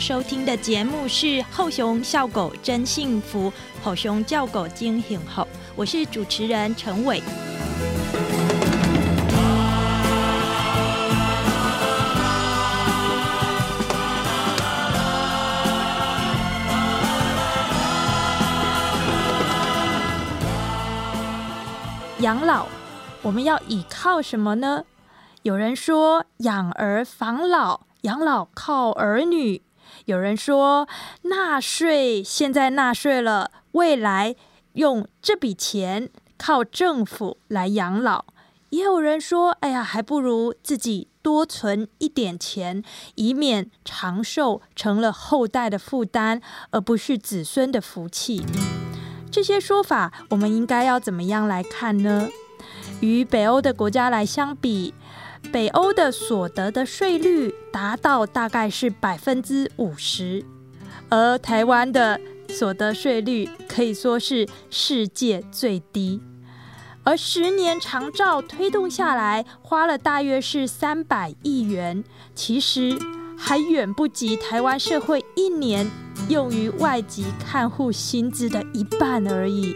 收听的节目是《后熊笑狗真幸福》，后熊叫狗惊醒后，我是主持人陈伟。养老，我们要依靠什么呢？有人说养儿防老，养老靠儿女；有人说纳税，现在纳税了，未来用这笔钱靠政府来养老；也有人说，哎呀，还不如自己多存一点钱，以免长寿成了后代的负担，而不是子孙的福气。这些说法，我们应该要怎么样来看呢？与北欧的国家来相比，北欧的所得的税率达到大概是百分之五十，而台湾的所得税率可以说是世界最低。而十年长照推动下来，花了大约是三百亿元，其实还远不及台湾社会一年。用于外籍看护薪资的一半而已。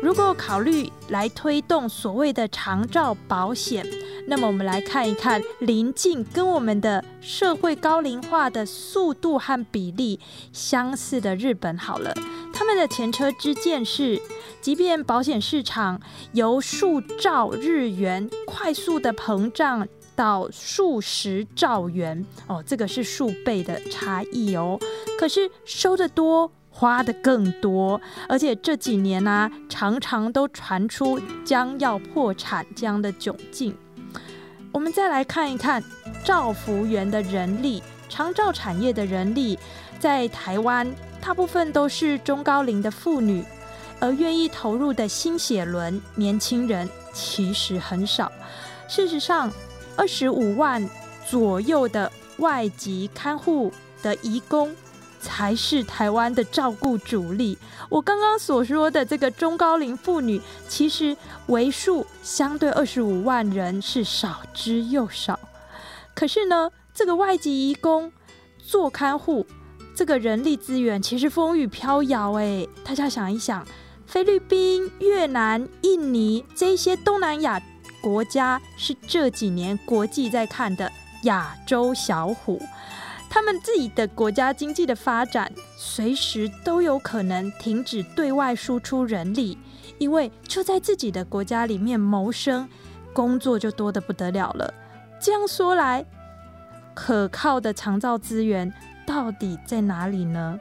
如果考虑来推动所谓的长照保险，那么我们来看一看邻近跟我们的社会高龄化的速度和比例相似的日本好了，他们的前车之鉴是，即便保险市场由数兆日元快速的膨胀。到数十兆元哦，这个是数倍的差异哦。可是收的多，花的更多，而且这几年呢，常常都传出将要破产这样的窘境。我们再来看一看照福园的人力，长照产业的人力，在台湾大部分都是中高龄的妇女，而愿意投入的新血轮年轻人其实很少。事实上，二十五万左右的外籍看护的移工，才是台湾的照顾主力。我刚刚所说的这个中高龄妇女，其实为数相对二十五万人是少之又少。可是呢，这个外籍移工做看护，这个人力资源其实风雨飘摇。哎，大家想一想，菲律宾、越南、印尼这些东南亚。国家是这几年国际在看的亚洲小虎，他们自己的国家经济的发展随时都有可能停止对外输出人力，因为就在自己的国家里面谋生，工作就多得不得了了。这样说来，可靠的长照资源到底在哪里呢？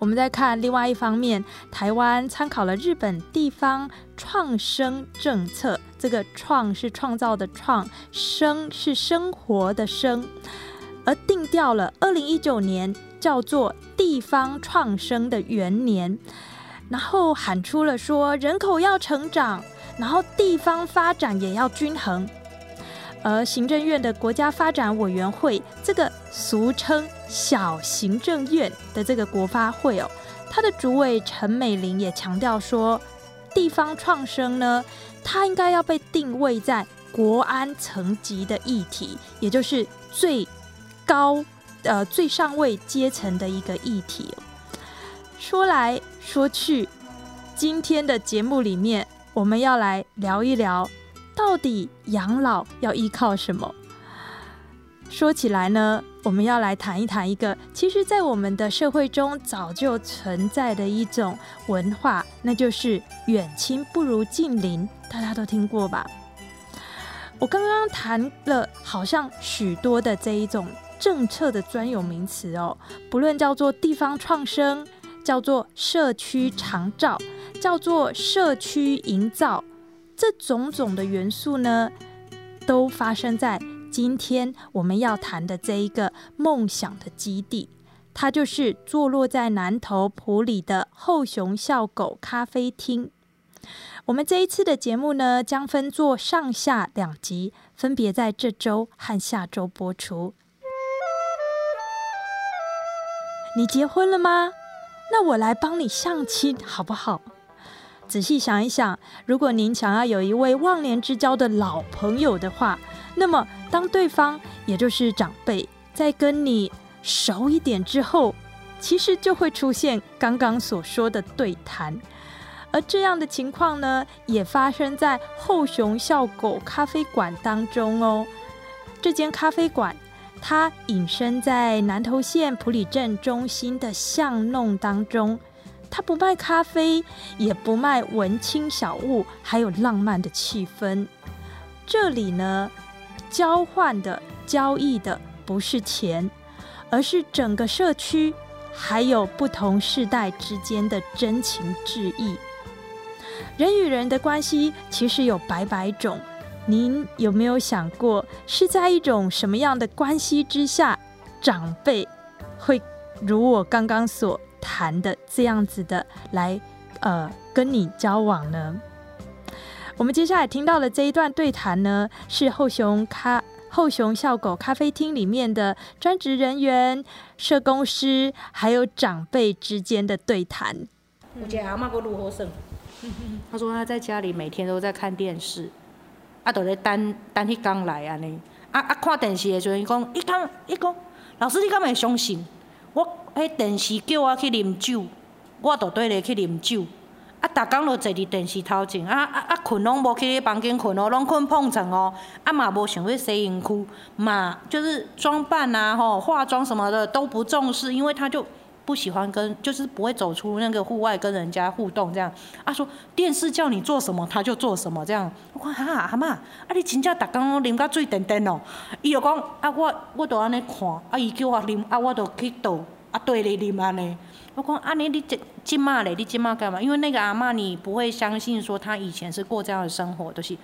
我们再看另外一方面，台湾参考了日本地方创生政策，这个“创”是创造的“创”，“生”是生活的“生”，而定调了二零一九年叫做地方创生的元年，然后喊出了说人口要成长，然后地方发展也要均衡。而行政院的国家发展委员会，这个俗称小行政院的这个国发会哦，它的主委陈美玲也强调说，地方创生呢，它应该要被定位在国安层级的议题，也就是最高呃最上位阶层的一个议题。说来说去，今天的节目里面，我们要来聊一聊。到底养老要依靠什么？说起来呢，我们要来谈一谈一个，其实，在我们的社会中早就存在的一种文化，那就是远亲不如近邻，大家都听过吧？我刚刚谈了好像许多的这一种政策的专有名词哦，不论叫做地方创生，叫做社区长照，叫做社区营造，这种种的元素呢，都发生在今天我们要谈的这一个梦想的基地，它就是坐落在南头埔里的后熊笑狗咖啡厅。我们这一次的节目呢，将分作上下两集，分别在这周和下周播出。你结婚了吗？那我来帮你相亲好不好？仔细想一想，如果您想要有一位忘年之交的老朋友的话，那么当对方也就是长辈在跟你熟一点之后，其实就会出现刚刚所说的对谈。而这样的情况呢，也发生在后熊笑狗咖啡馆当中哦。这间咖啡馆，它隐身在南投县埔里镇中心的巷弄当中，它不卖咖啡，也不卖文青小物，还有浪漫的气氛。这里呢，交换的、交易的不是钱，而是整个社区，还有不同世代之间的真情致意。人与人的关系其实有百百种，您有没有想过是在一种什么样的关系之下，长辈会如我刚刚所谈的这样子的来呃跟你交往呢？我们接下来听到的这一段对谈呢，是后熊咖后熊笑狗咖啡厅里面的专职人员、社工师还有长辈之间的对谈。有一个阿嬷，佮如何算？他说他在家里每天都在看电视，啊，都在等等迄刚来安尼。啊啊，看电视的时阵，伊讲，伊讲，伊讲，老师你敢会相信？我迄电视叫我去啉酒，我就对咧去啉酒。啊，逐工都坐伫电视头前，啊啊啊，困拢无去咧房间困哦，拢困碰床哦。啊嘛无想去洗身躯，嘛就是装扮啊吼，化妆什么的都不重视，因为他就。不喜欢跟，就是不会走出那个户外跟人家互动这样。啊，说电视叫你做什么他就做什么这样。我讲哈阿妈，啊你真正逐工啉到水颠颠哦。伊就讲啊我我都安尼看，啊伊叫我啉，啊我都去倒，啊对你啉安尼。我讲啊你你即即骂咧，你即骂干嘛？因为那个阿妈你不会相信说她以前是过这样的生活，就是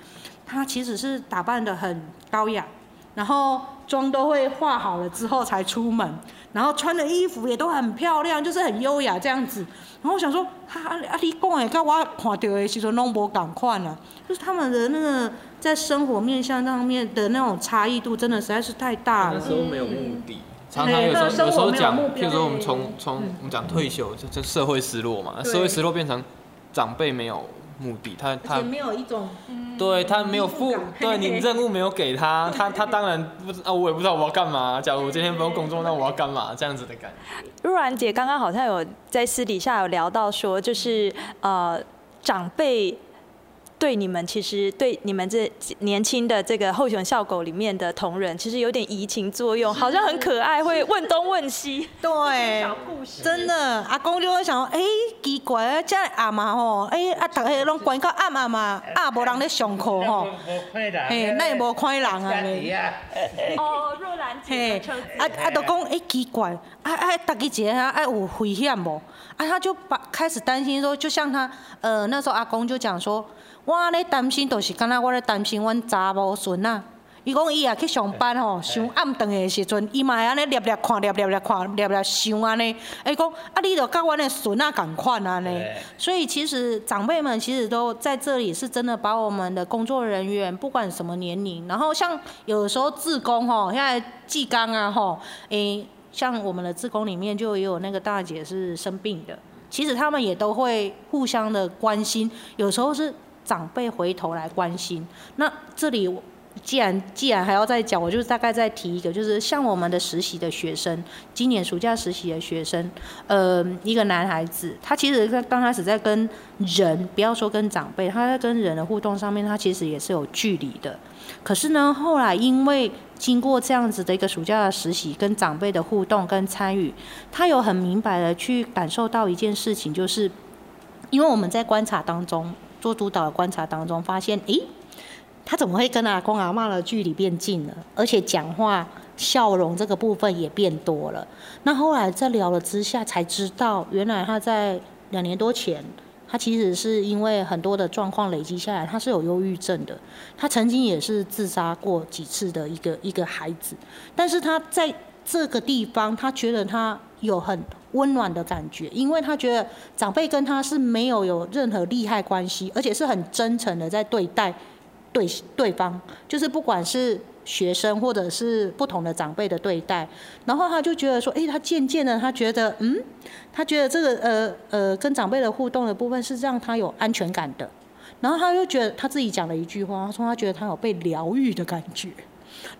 她其实是打扮的很高雅，然后妆都会化好了之后才出门。然后穿的衣服也都很漂亮，就是很优雅这样子。然后我想说，啊啊，你讲的跟我看到的其实拢无共款啊，就是他们的那个在生活面向上面的那种差异度，真的实在是太大了。那时候没有目的，常常有时候有时候讲，譬如说我们从从我们讲退休，就就社会失落嘛，社会失落变成长辈没有。目的，他他没有一种，对他没有负，对你任务没有给他，他 他当然不知啊，我也不知道我要干嘛。假如我今天不用工作，那我要干嘛？这样子的感觉。若然姐刚刚好像有在私底下有聊到说，就是呃长辈。对你们，其实对你们这年轻的这个后熊笑狗里面的同仁，其实有点移情作用，好像很可爱，会问东问西。对。真的，阿公就会想，哎，奇怪啊，这阿妈吼，哎，啊，大家拢关到暗暗嘛，啊，无人咧上课吼，嘿，那也无看人啊咧。哦，若兰姐。嘿，啊啊，都讲，哎，奇怪，啊啊，大家姐啊，啊有危险无？啊，他就把开始担心说，就像他，呃，那时候阿公就讲说。我安尼担心，就是敢若我咧担心阮查某孙啊。伊讲伊也去上班吼，上暗顿的时阵，伊嘛会安尼粒粒看，粒粒粒看，粒粒想安尼。伊讲啊，你著甲阮的孙啊共款安尼。所以其实长辈们其实都在这里，是真的把我们的工作人员，不管什么年龄，然后像有时候志工吼，现在技工啊吼，诶，像我们的志工里面就有那个大姐是生病的，其实他们也都会互相的关心，有时候是。长辈回头来关心，那这里既然既然还要再讲，我就大概再提一个，就是像我们的实习的学生，今年暑假实习的学生，呃，一个男孩子，他其实刚刚开始在跟人，不要说跟长辈，他在跟人的互动上面，他其实也是有距离的。可是呢，后来因为经过这样子的一个暑假的实习，跟长辈的互动跟参与，他有很明白的去感受到一件事情，就是因为我们在观察当中。做督导的观察当中发现，诶，他怎么会跟阿公阿妈的距离变近了？而且讲话笑容这个部分也变多了。那后来在聊了之下，才知道原来他在两年多前，他其实是因为很多的状况累积下来，他是有忧郁症的。他曾经也是自杀过几次的一个一个孩子，但是他在这个地方，他觉得他有很温暖的感觉，因为他觉得长辈跟他是没有有任何利害关系，而且是很真诚的在对待。对对方，就是不管是学生或者是不同的长辈的对待，然后他就觉得说，哎，他渐渐的，他觉得，嗯，他觉得这个呃呃跟长辈的互动的部分是让他有安全感的，然后他又觉得他自己讲了一句话，他说他觉得他有被疗愈的感觉，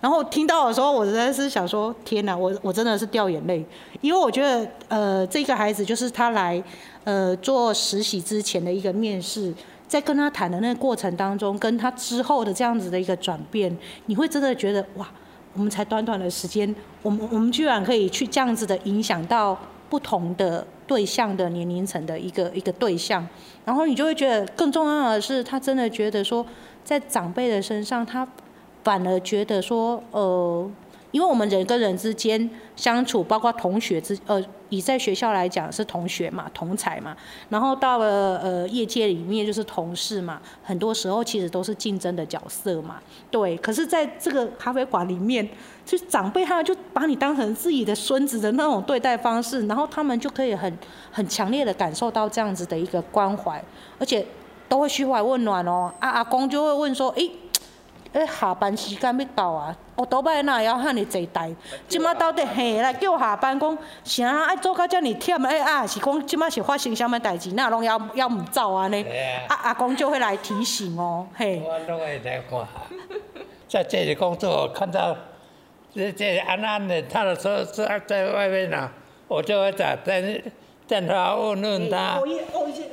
然后听到的时候，我真的是想说，天哪，我我真的是掉眼泪，因为我觉得呃这个孩子就是他来呃做实习之前的一个面试。在跟他谈的那个过程当中，跟他之后的这样子的一个转变，你会真的觉得哇，我们才短短的时间，我们我们居然可以去这样子的影响到不同的对象的年龄层的一个一个对象，然后你就会觉得更重要的是，他真的觉得说，在长辈的身上，他反而觉得说，呃。因为我们人跟人之间相处，包括同学之呃，以在学校来讲是同学嘛，同才嘛，然后到了呃业界里面就是同事嘛，很多时候其实都是竞争的角色嘛，对。可是在这个咖啡馆里面，就长辈他们就把你当成自己的孙子的那种对待方式，然后他们就可以很很强烈的感受到这样子的一个关怀，而且都会嘘怀问暖哦。啊阿公就会问说，哎。诶，下班时间要到啊！我，倒摆哪会晓遐尼坐台？即马到底嘿来叫下班讲，啥爱做到遮尼忝？诶啊，是讲即马是发生啥物代志？那拢要要毋走安尼？啊阿公就会来提醒哦，嘿。我拢会来看，在 这里工作看到这这安安的，他的车在在外面呢，我就会在电电话问问他，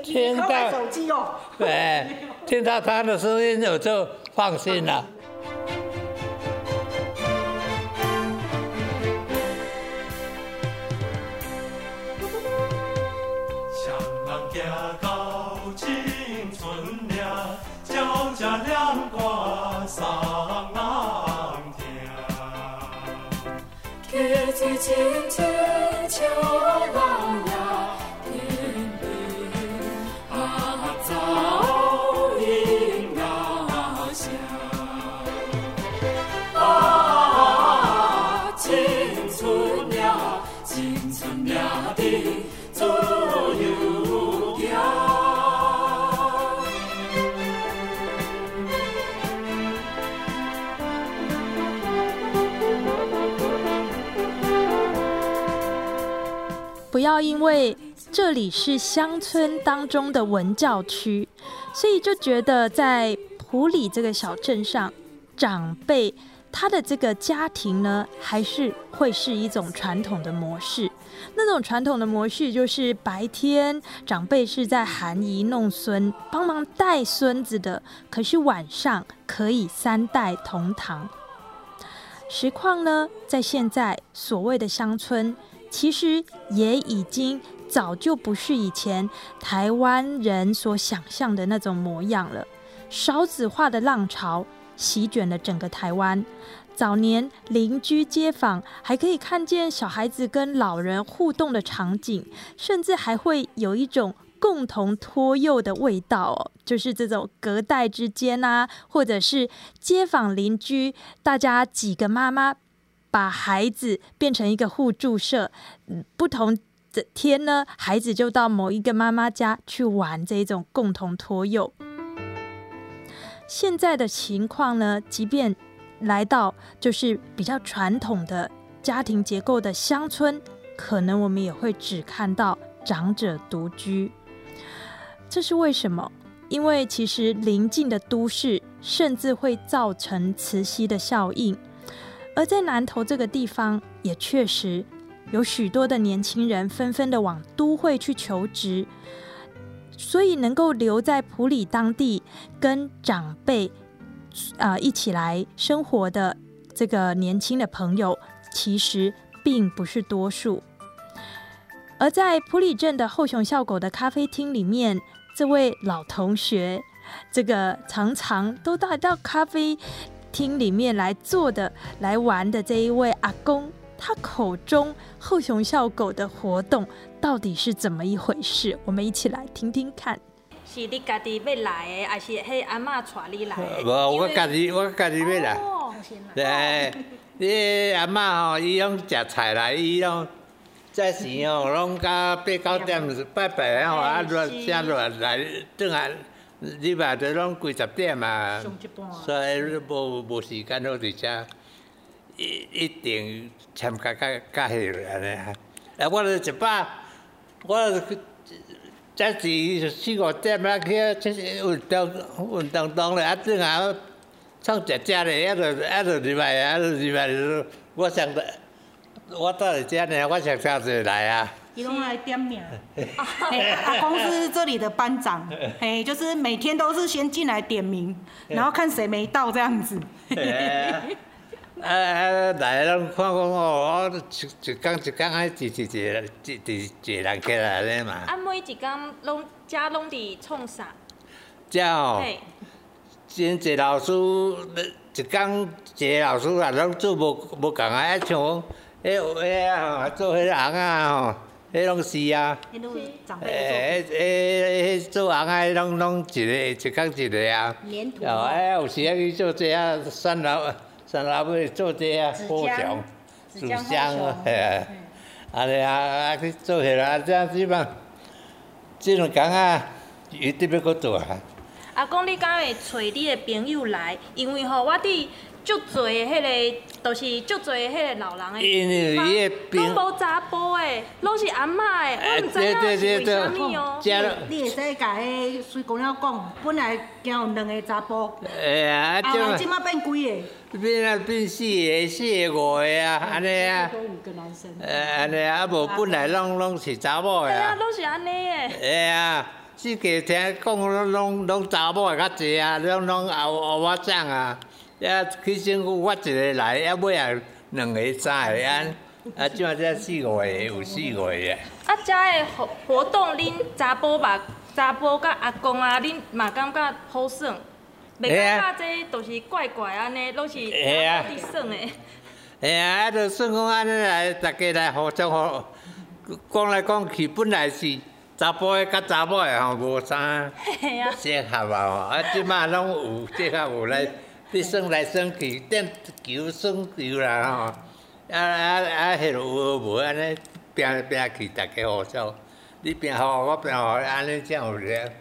听到手机哦，对，听到他的声音我就放心了。青青秋郎要因为这里是乡村当中的文教区，所以就觉得在普里这个小镇上，长辈他的这个家庭呢，还是会是一种传统的模式。那种传统的模式就是白天长辈是在含饴弄孙，帮忙带孙子的，可是晚上可以三代同堂。实况呢，在现在所谓的乡村。其实也已经早就不是以前台湾人所想象的那种模样了。少子化的浪潮席卷了整个台湾。早年邻居街坊还可以看见小孩子跟老人互动的场景，甚至还会有一种共同托幼的味道哦，就是这种隔代之间啊，或者是街坊邻居，大家几个妈妈。把孩子变成一个互助社，不同的天呢，孩子就到某一个妈妈家去玩这种共同托幼。现在的情况呢，即便来到就是比较传统的家庭结构的乡村，可能我们也会只看到长者独居。这是为什么？因为其实邻近的都市甚至会造成磁吸的效应。而在南投这个地方，也确实有许多的年轻人纷纷的往都会去求职，所以能够留在普里当地跟长辈啊一起来生活的这个年轻的朋友，其实并不是多数。而在普里镇的后熊笑狗的咖啡厅里面，这位老同学这个常常都带到咖啡厅里面来做的、来玩的这一位阿公，他口中后熊笑狗的活动到底是怎么一回事？我们一起来听听看。是你家己要来的，还是迄阿嬷带你来的？无，我家己我家己要来。哦，对，你阿嬷吼，伊拢食菜来，伊拢早时吼，拢到八九点拜拜吼，啊落下落来，转下礼拜都拢几十点嘛，所以无无时间好伫遮，一一定参加较较迄安尼啊。啊，我著一百，我早时四五点啊去出运动运动动咧，啊转下创食食咧，啊著啊著入来啊著入来，我上我到来遮呢，我上早就来啊。伊拢来点名，嘿，阿公司这里的班长，嘿，就是每天都是先进来点名，然后看谁没到这样子。啊啊！来拢看讲哦，我一一工一工啊，一一一一一人起来咧嘛。啊，每一工拢遮拢伫创啥？遮哦，真济老师，一工一个老师啊，拢做无无共啊，啊像讲，迄迄啊做迄红啊吼，迄拢是啊。迄拢长辈做。迄迄做红啊，拢拢一个一工一个啊。连土。哦，哎，有时啊去做这啊，算老。三老尾做这啊，好祥，煮香啊，嘿啊，安尼啊啊去做起来，这样子嘛，这两工啊，一定要搁做啊。阿公，你敢会找你的朋友来？因为吼，我伫足侪迄个，都是足侪迄个老人诶，拢无查甫诶，拢是阿嬷诶，我毋知影是为虾米哦。你会使甲迄随姑娘讲，本来惊有两个查甫，哎啊，后来即马变几个？变啊变四个、四个、五个啊，安尼啊。多五个男生。诶，安尼啊，无本来拢拢是查某诶啊。对啊，拢是安尼诶。哎啊，四个听讲拢拢拢查某诶较济啊，拢拢后后我长啊。啊，去政府我一个来，啊尾啊两个、三个啊，啊，即马才四五个，有四五个啊。啊，遮个活活动，恁查甫嘛，查甫甲阿公啊，恁嘛感觉好耍？袂感觉这都是怪怪安尼，拢是啊，伫耍的。哎啊，就算讲安尼来，大家来互相互讲来讲去，本来是查甫的甲查某的吼无啥适合啊，啊，即马拢有适合有来。你算来算去，点球算球啦吼，啊啊啊，迄落有无安尼拼来拼去，大家互相，你拼好，我拼好，安尼才有咧，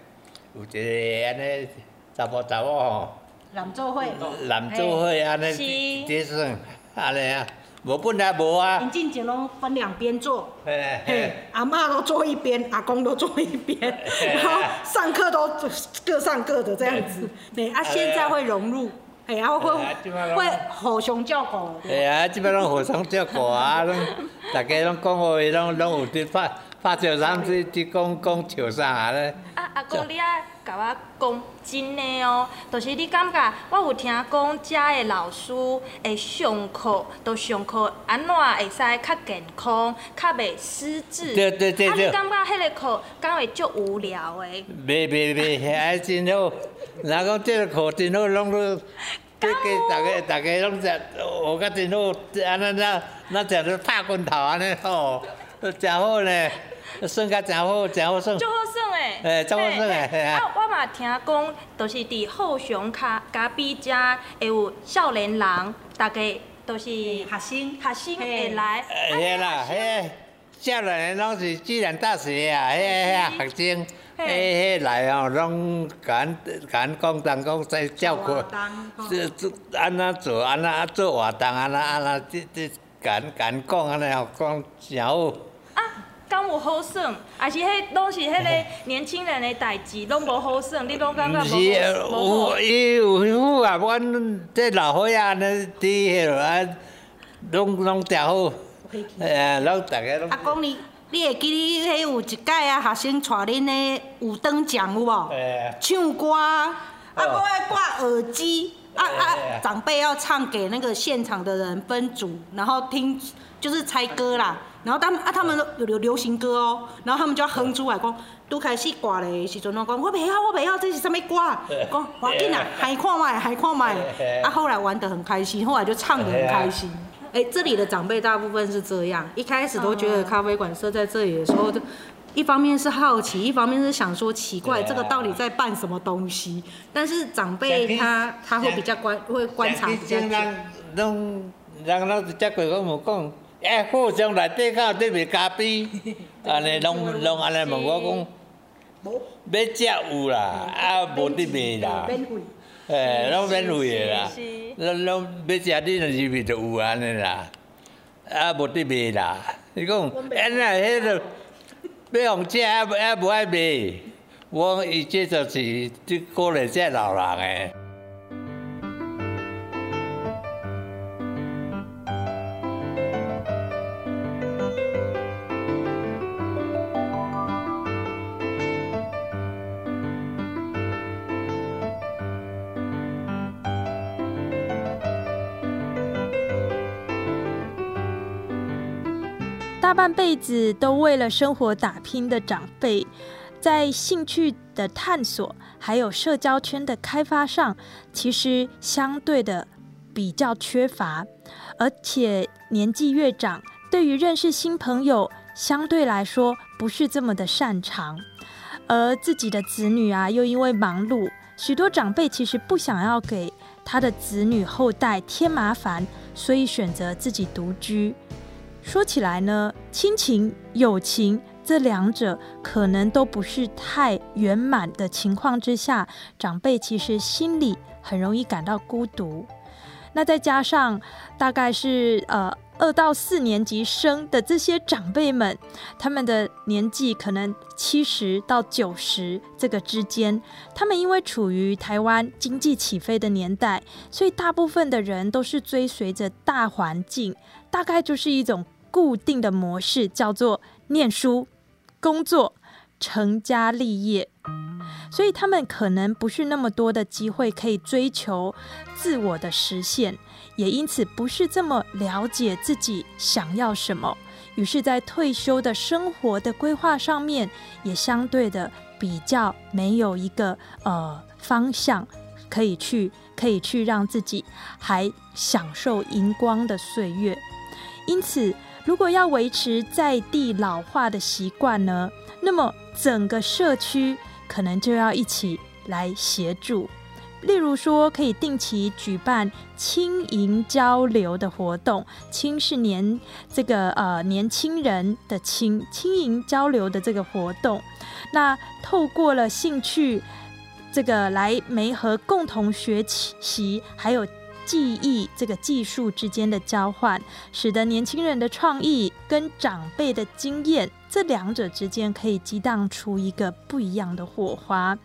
有一个安尼查甫查某吼，男做伙，男做伙安尼，这算安尼啊，无本来无啊。引进前拢分两边坐，嘿，阿嬷都坐一边，阿公都坐一边，然后上课都各上各的这样子，对啊，现在会融入。哎呀，会会互相照顾。哎啊，即摆拢互相照顾啊，拢 大家拢讲话，拢拢有伫拍拍照，咱去去讲讲笑啥咧。啊，阿公，你爱甲我讲真诶哦，就是你感觉我有听讲，遮诶老师会上课，都上课安怎会使较健康，较袂失智。对对对对。啊，你感觉迄个课敢会足无聊诶？袂袂袂，还真好。人讲这个课真好，拢都，这个大家大家拢食，学甲真好，安尼那那食着拍拳头安尼吼，真好呢，算甲真好，真好算。足好算诶。诶，足好算诶。啊，我嘛听讲，就是伫后雄卡咖啡遮会有少年人，大家都是学生，学生会来。嘿啦，嘿，少年人拢是自然大学啊，迄迄学生。迄迄来哦，拢甲咱讲讲讲在照顾，这这安怎做安怎做活动安怎安怎这这甲咱讲安尼哦，讲真好。啊，敢有好耍？还是迄拢是迄个年轻人的代志，拢无好耍？你拢感觉无？是，有伊有好啊，阮这老伙仔安尼伫迄落啊，拢拢调好，大家拢。阿公你。你会记你迄有一届啊，学生带恁的有灯奖有无？唱歌，啊，搁爱挂耳机，啊啊，长辈要唱给那个现场的人分组，然后听就是猜歌啦。然后他们啊，他们有流流行歌哦，然后他们就要哼出来，讲拄开始挂的时阵，我讲我袂晓，我袂晓，这是什么歌？讲要紧啊，还看麦，还看麦。啊，后来玩得很开心，后来就唱得很开心。哎，这里的长辈大部分是这样，一开始都觉得咖啡馆设在这里的时候，一方面是好奇，一方面是想说奇怪，这个到底在办什么东西？但是长辈他他会比较观会观察比较久。拢人老是接过我无讲。哎，好像内底较对面咖啡，安尼拢拢安尼问我讲，要食有啦，啊无得卖啦，哎，拢免费的啦，拢拢要食你若是味就有安尼啦，啊无得卖啦，你讲，哎那迄个要用食啊啊无爱卖，我伊这就是即过来这老人诶。大半辈子都为了生活打拼的长辈，在兴趣的探索还有社交圈的开发上，其实相对的比较缺乏，而且年纪越长，对于认识新朋友相对来说不是这么的擅长，而自己的子女啊，又因为忙碌，许多长辈其实不想要给他的子女后代添麻烦，所以选择自己独居。说起来呢，亲情、友情这两者可能都不是太圆满的情况之下，长辈其实心里很容易感到孤独。那再加上大概是呃二到四年级生的这些长辈们，他们的年纪可能七十到九十这个之间，他们因为处于台湾经济起飞的年代，所以大部分的人都是追随着大环境。大概就是一种固定的模式，叫做念书、工作、成家立业，所以他们可能不是那么多的机会可以追求自我的实现，也因此不是这么了解自己想要什么，于是，在退休的生活的规划上面，也相对的比较没有一个呃方向可以去，可以去让自己还享受荧光的岁月。因此，如果要维持在地老化的习惯呢，那么整个社区可能就要一起来协助。例如说，可以定期举办轻盈交流的活动，轻是年这个呃年轻人的轻，轻盈交流的这个活动。那透过了兴趣这个来媒合共同学习，还有。记忆这个技术之间的交换，使得年轻人的创意跟长辈的经验这两者之间可以激荡出一个不一样的火花，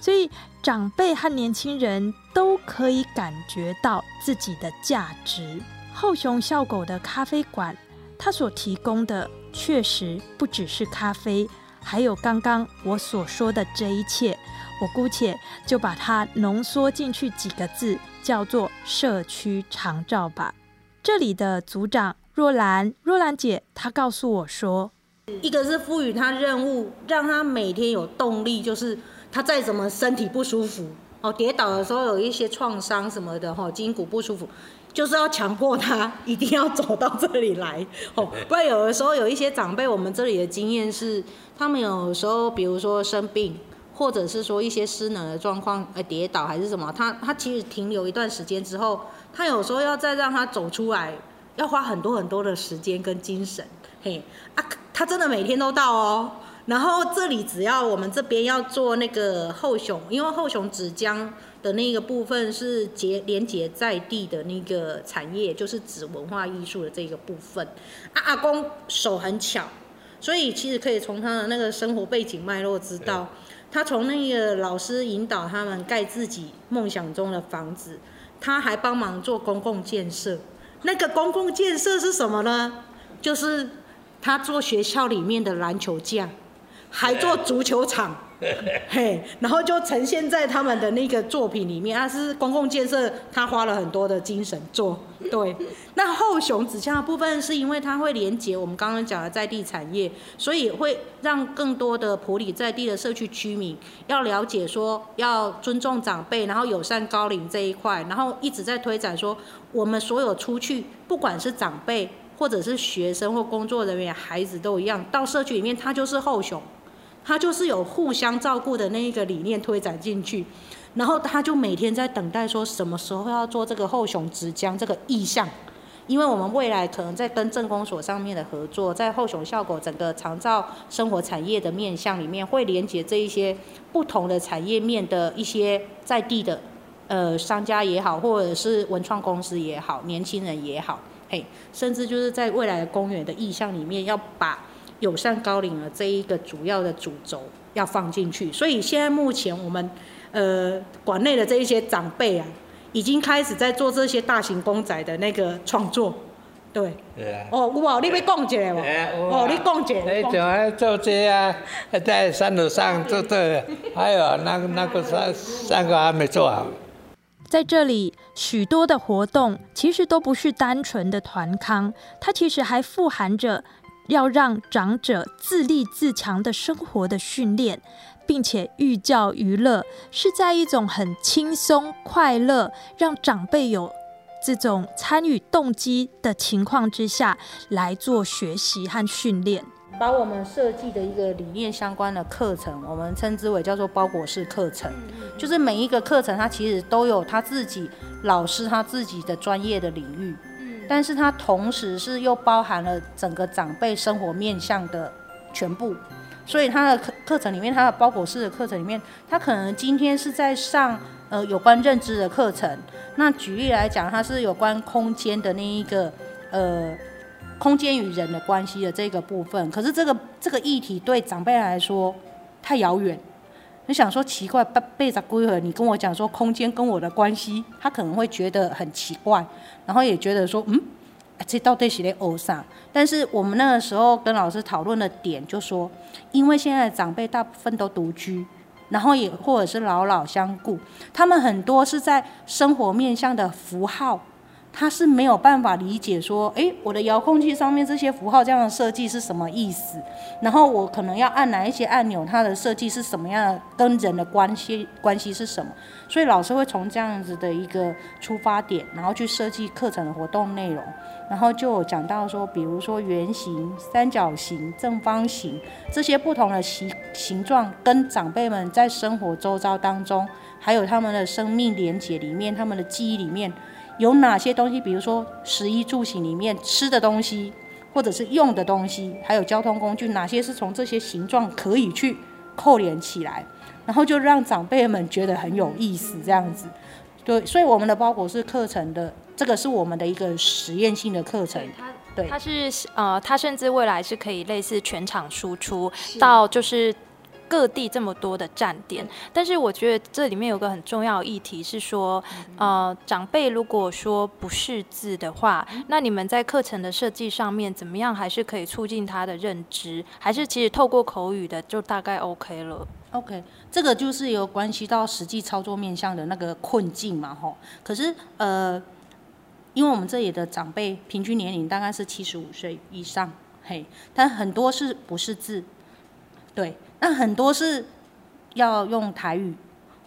所以长辈和年轻人都可以感觉到自己的价值。后熊笑狗的咖啡馆，它所提供的确实不只是咖啡，还有刚刚我所说的这一切。我姑且就把它浓缩进去几个字，叫做社区长照吧。这里的组长若兰，若兰姐，她告诉我说，一个是赋予他任务，让他每天有动力，就是他再怎么身体不舒服，哦，跌倒的时候有一些创伤什么的，哈，筋骨不舒服，就是要强迫他 一定要走到这里来，哦，不然有的时候有一些长辈，我们这里的经验是，他们有时候比如说生病。或者是说一些失能的状况，呃，跌倒还是什么，他他其实停留一段时间之后，他有时候要再让他走出来，要花很多很多的时间跟精神，嘿，啊，他真的每天都到哦。然后这里只要我们这边要做那个后熊，因为后熊纸浆的那个部分是结连接在地的那个产业，就是指文化艺术的这个部分。啊，阿公手很巧，所以其实可以从他的那个生活背景脉络知道。他从那个老师引导他们盖自己梦想中的房子，他还帮忙做公共建设。那个公共建设是什么呢？就是他做学校里面的篮球架，还做足球场。嘿，然后就呈现在他们的那个作品里面。它是公共建设，他花了很多的精神做。对，那后雄指向的部分是因为它会连接我们刚刚讲的在地产业，所以会让更多的普里在地的社区居民要了解说要尊重长辈，然后友善高龄这一块，然后一直在推展说我们所有出去，不管是长辈或者是学生或工作人员、孩子都一样，到社区里面，他就是后雄。他就是有互相照顾的那一个理念推展进去，然后他就每天在等待说什么时候要做这个后雄直江这个意向，因为我们未来可能在跟政工所上面的合作，在后雄效果整个长照生活产业的面向里面，会连接这一些不同的产业面的一些在地的呃商家也好，或者是文创公司也好，年轻人也好，嘿，甚至就是在未来的公园的意向里面要把。友善高龄的这一个主要的主轴要放进去，所以现在目前我们呃馆内的这一些长辈啊，已经开始在做这些大型公仔的那个创作，对。哦，有哦，你要讲一个哦，你讲一个。你就爱做这啊，在山路上做对，还有那个那个三三个还没做好。在这里，许多的活动其实都不是单纯的团康，它其实还富含着。要让长者自立自强的生活的训练，并且寓教于乐，是在一种很轻松快乐，让长辈有这种参与动机的情况之下来做学习和训练。把我们设计的一个理念相关的课程，我们称之为叫做包裹式课程，就是每一个课程它其实都有他自己老师他自己的专业的领域。但是它同时是又包含了整个长辈生活面向的全部，所以它的课课程里面，它的包裹式的课程里面，它可能今天是在上呃有关认知的课程。那举例来讲，它是有关空间的那一个呃空间与人的关系的这个部分。可是这个这个议题对长辈来说太遥远。你想说奇怪，被被子归回？你跟我讲说空间跟我的关系，他可能会觉得很奇怪，然后也觉得说，嗯，这到底是在欧啥？但是我们那个时候跟老师讨论的点，就说，因为现在的长辈大部分都独居，然后也或者是老老相顾，他们很多是在生活面向的符号。他是没有办法理解说，哎，我的遥控器上面这些符号这样的设计是什么意思？然后我可能要按哪一些按钮，它的设计是什么样的，跟人的关系关系是什么？所以老师会从这样子的一个出发点，然后去设计课程的活动内容，然后就有讲到说，比如说圆形、三角形、正方形这些不同的形形状，跟长辈们在生活周遭当中，还有他们的生命连结里面，他们的记忆里面。有哪些东西？比如说，食衣住行里面吃的东西，或者是用的东西，还有交通工具，哪些是从这些形状可以去扣连起来，然后就让长辈们觉得很有意思，这样子。对，所以我们的包裹是课程的，这个是我们的一个实验性的课程。对，它是呃，它甚至未来是可以类似全场输出到就是。各地这么多的站点，但是我觉得这里面有个很重要的议题是说，呃，长辈如果说不识字的话，那你们在课程的设计上面怎么样，还是可以促进他的认知，还是其实透过口语的就大概 OK 了？OK，这个就是有关系到实际操作面向的那个困境嘛，吼。可是呃，因为我们这里的长辈平均年龄大概是七十五岁以上，嘿，但很多是不识字，对。那很多是要用台语，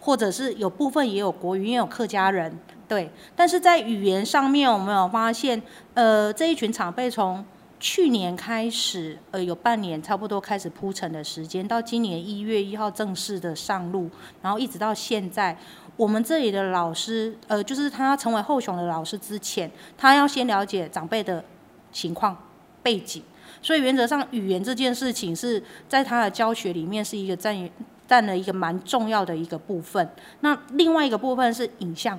或者是有部分也有国语，也有客家人，对。但是在语言上面，我们有发现，呃，这一群长辈从去年开始，呃，有半年差不多开始铺陈的时间，到今年一月一号正式的上路，然后一直到现在，我们这里的老师，呃，就是他成为后雄的老师之前，他要先了解长辈的情况背景。所以原则上，语言这件事情是在他的教学里面是一个占占了一个蛮重要的一个部分。那另外一个部分是影像，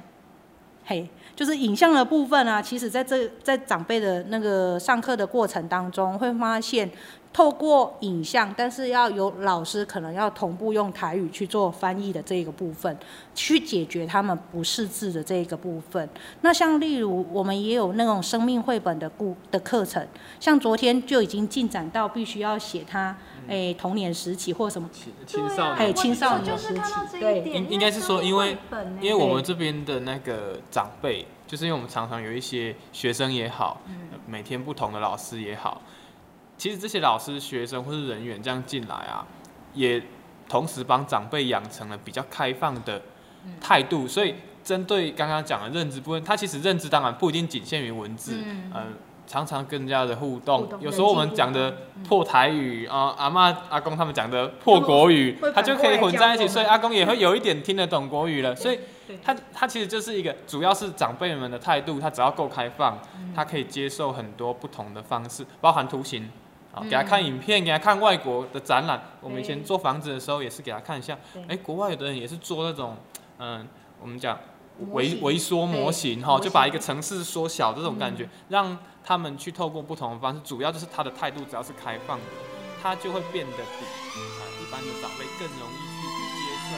嘿，就是影像的部分啊。其实在这在长辈的那个上课的过程当中，会发现透过影像，但是要有老师可能要同步用台语去做翻译的这个部分，去解决他们不识字的这个部分。那像例如我们也有那种生命绘本的故的课程，像昨天就已经进展到必须要写他诶童年时期或什么青少还有年。青少年时期，对，应应该是说，因为因为我们这边的那个长辈，就是因为我们常常有一些学生也好，每天不同的老师也好。其实这些老师、学生或是人员这样进来啊，也同时帮长辈养成了比较开放的态度。所以针对刚刚讲的认知部分，他其实认知当然不一定仅限于文字，嗯，常常跟人家的互动。有时候我们讲的破台语啊，阿妈、阿公他们讲的破国语，他就可以混在一起，所以阿公也会有一点听得懂国语了。所以他他其实就是一个，主要是长辈们的态度，他只要够开放，他可以接受很多不同的方式，包含图形。啊，给他看影片，给他看外国的展览。我们以前做房子的时候，也是给他看一下。哎，国外有的人也是做那种，嗯，我们讲微微缩模型哈，就把一个城市缩小这种感觉，让他们去透过不同的方式。主要就是他的态度，只要是开放的，他就会变得比啊一般的长辈更容易去接受。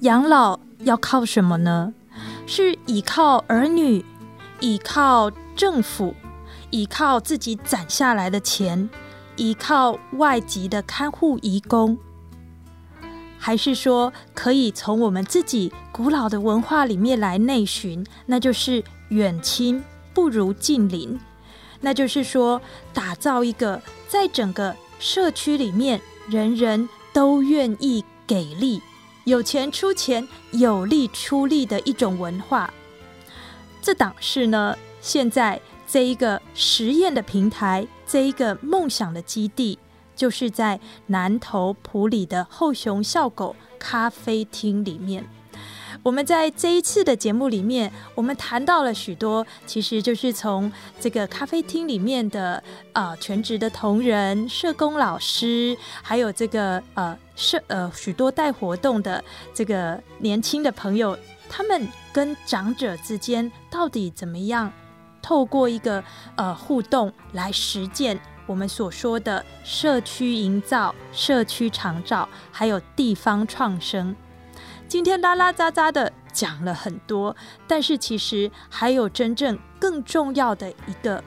养老要靠什么呢？是依靠儿女，依靠政府，依靠自己攒下来的钱，依靠外籍的看护义工，还是说可以从我们自己古老的文化里面来内寻？那就是远亲不如近邻，那就是说打造一个在整个社区里面人人都愿意给力。有钱出钱，有力出力的一种文化。这档事呢，现在这一个实验的平台，这一个梦想的基地，就是在南投埔里的后熊笑狗咖啡厅里面。我们在这一次的节目里面，我们谈到了许多，其实就是从这个咖啡厅里面的呃全职的同仁、社工老师，还有这个呃社呃许多带活动的这个年轻的朋友，他们跟长者之间到底怎么样，透过一个呃互动来实践我们所说的社区营造、社区长照，还有地方创生。今天拉拉杂杂的讲了很多，但是其实还有真正更重要的一个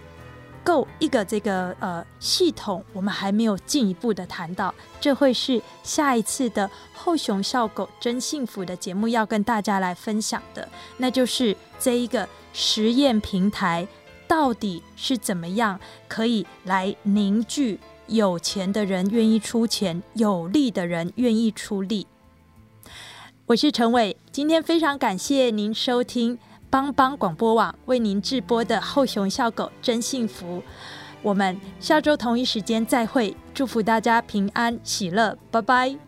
够一个这个呃系统，我们还没有进一步的谈到，这会是下一次的后熊笑狗真幸福的节目要跟大家来分享的，那就是这一个实验平台到底是怎么样可以来凝聚有钱的人愿意出钱，有力的人愿意出力。我是陈伟，今天非常感谢您收听帮帮广播网为您直播的后熊笑狗真幸福。我们下周同一时间再会，祝福大家平安喜乐，拜拜。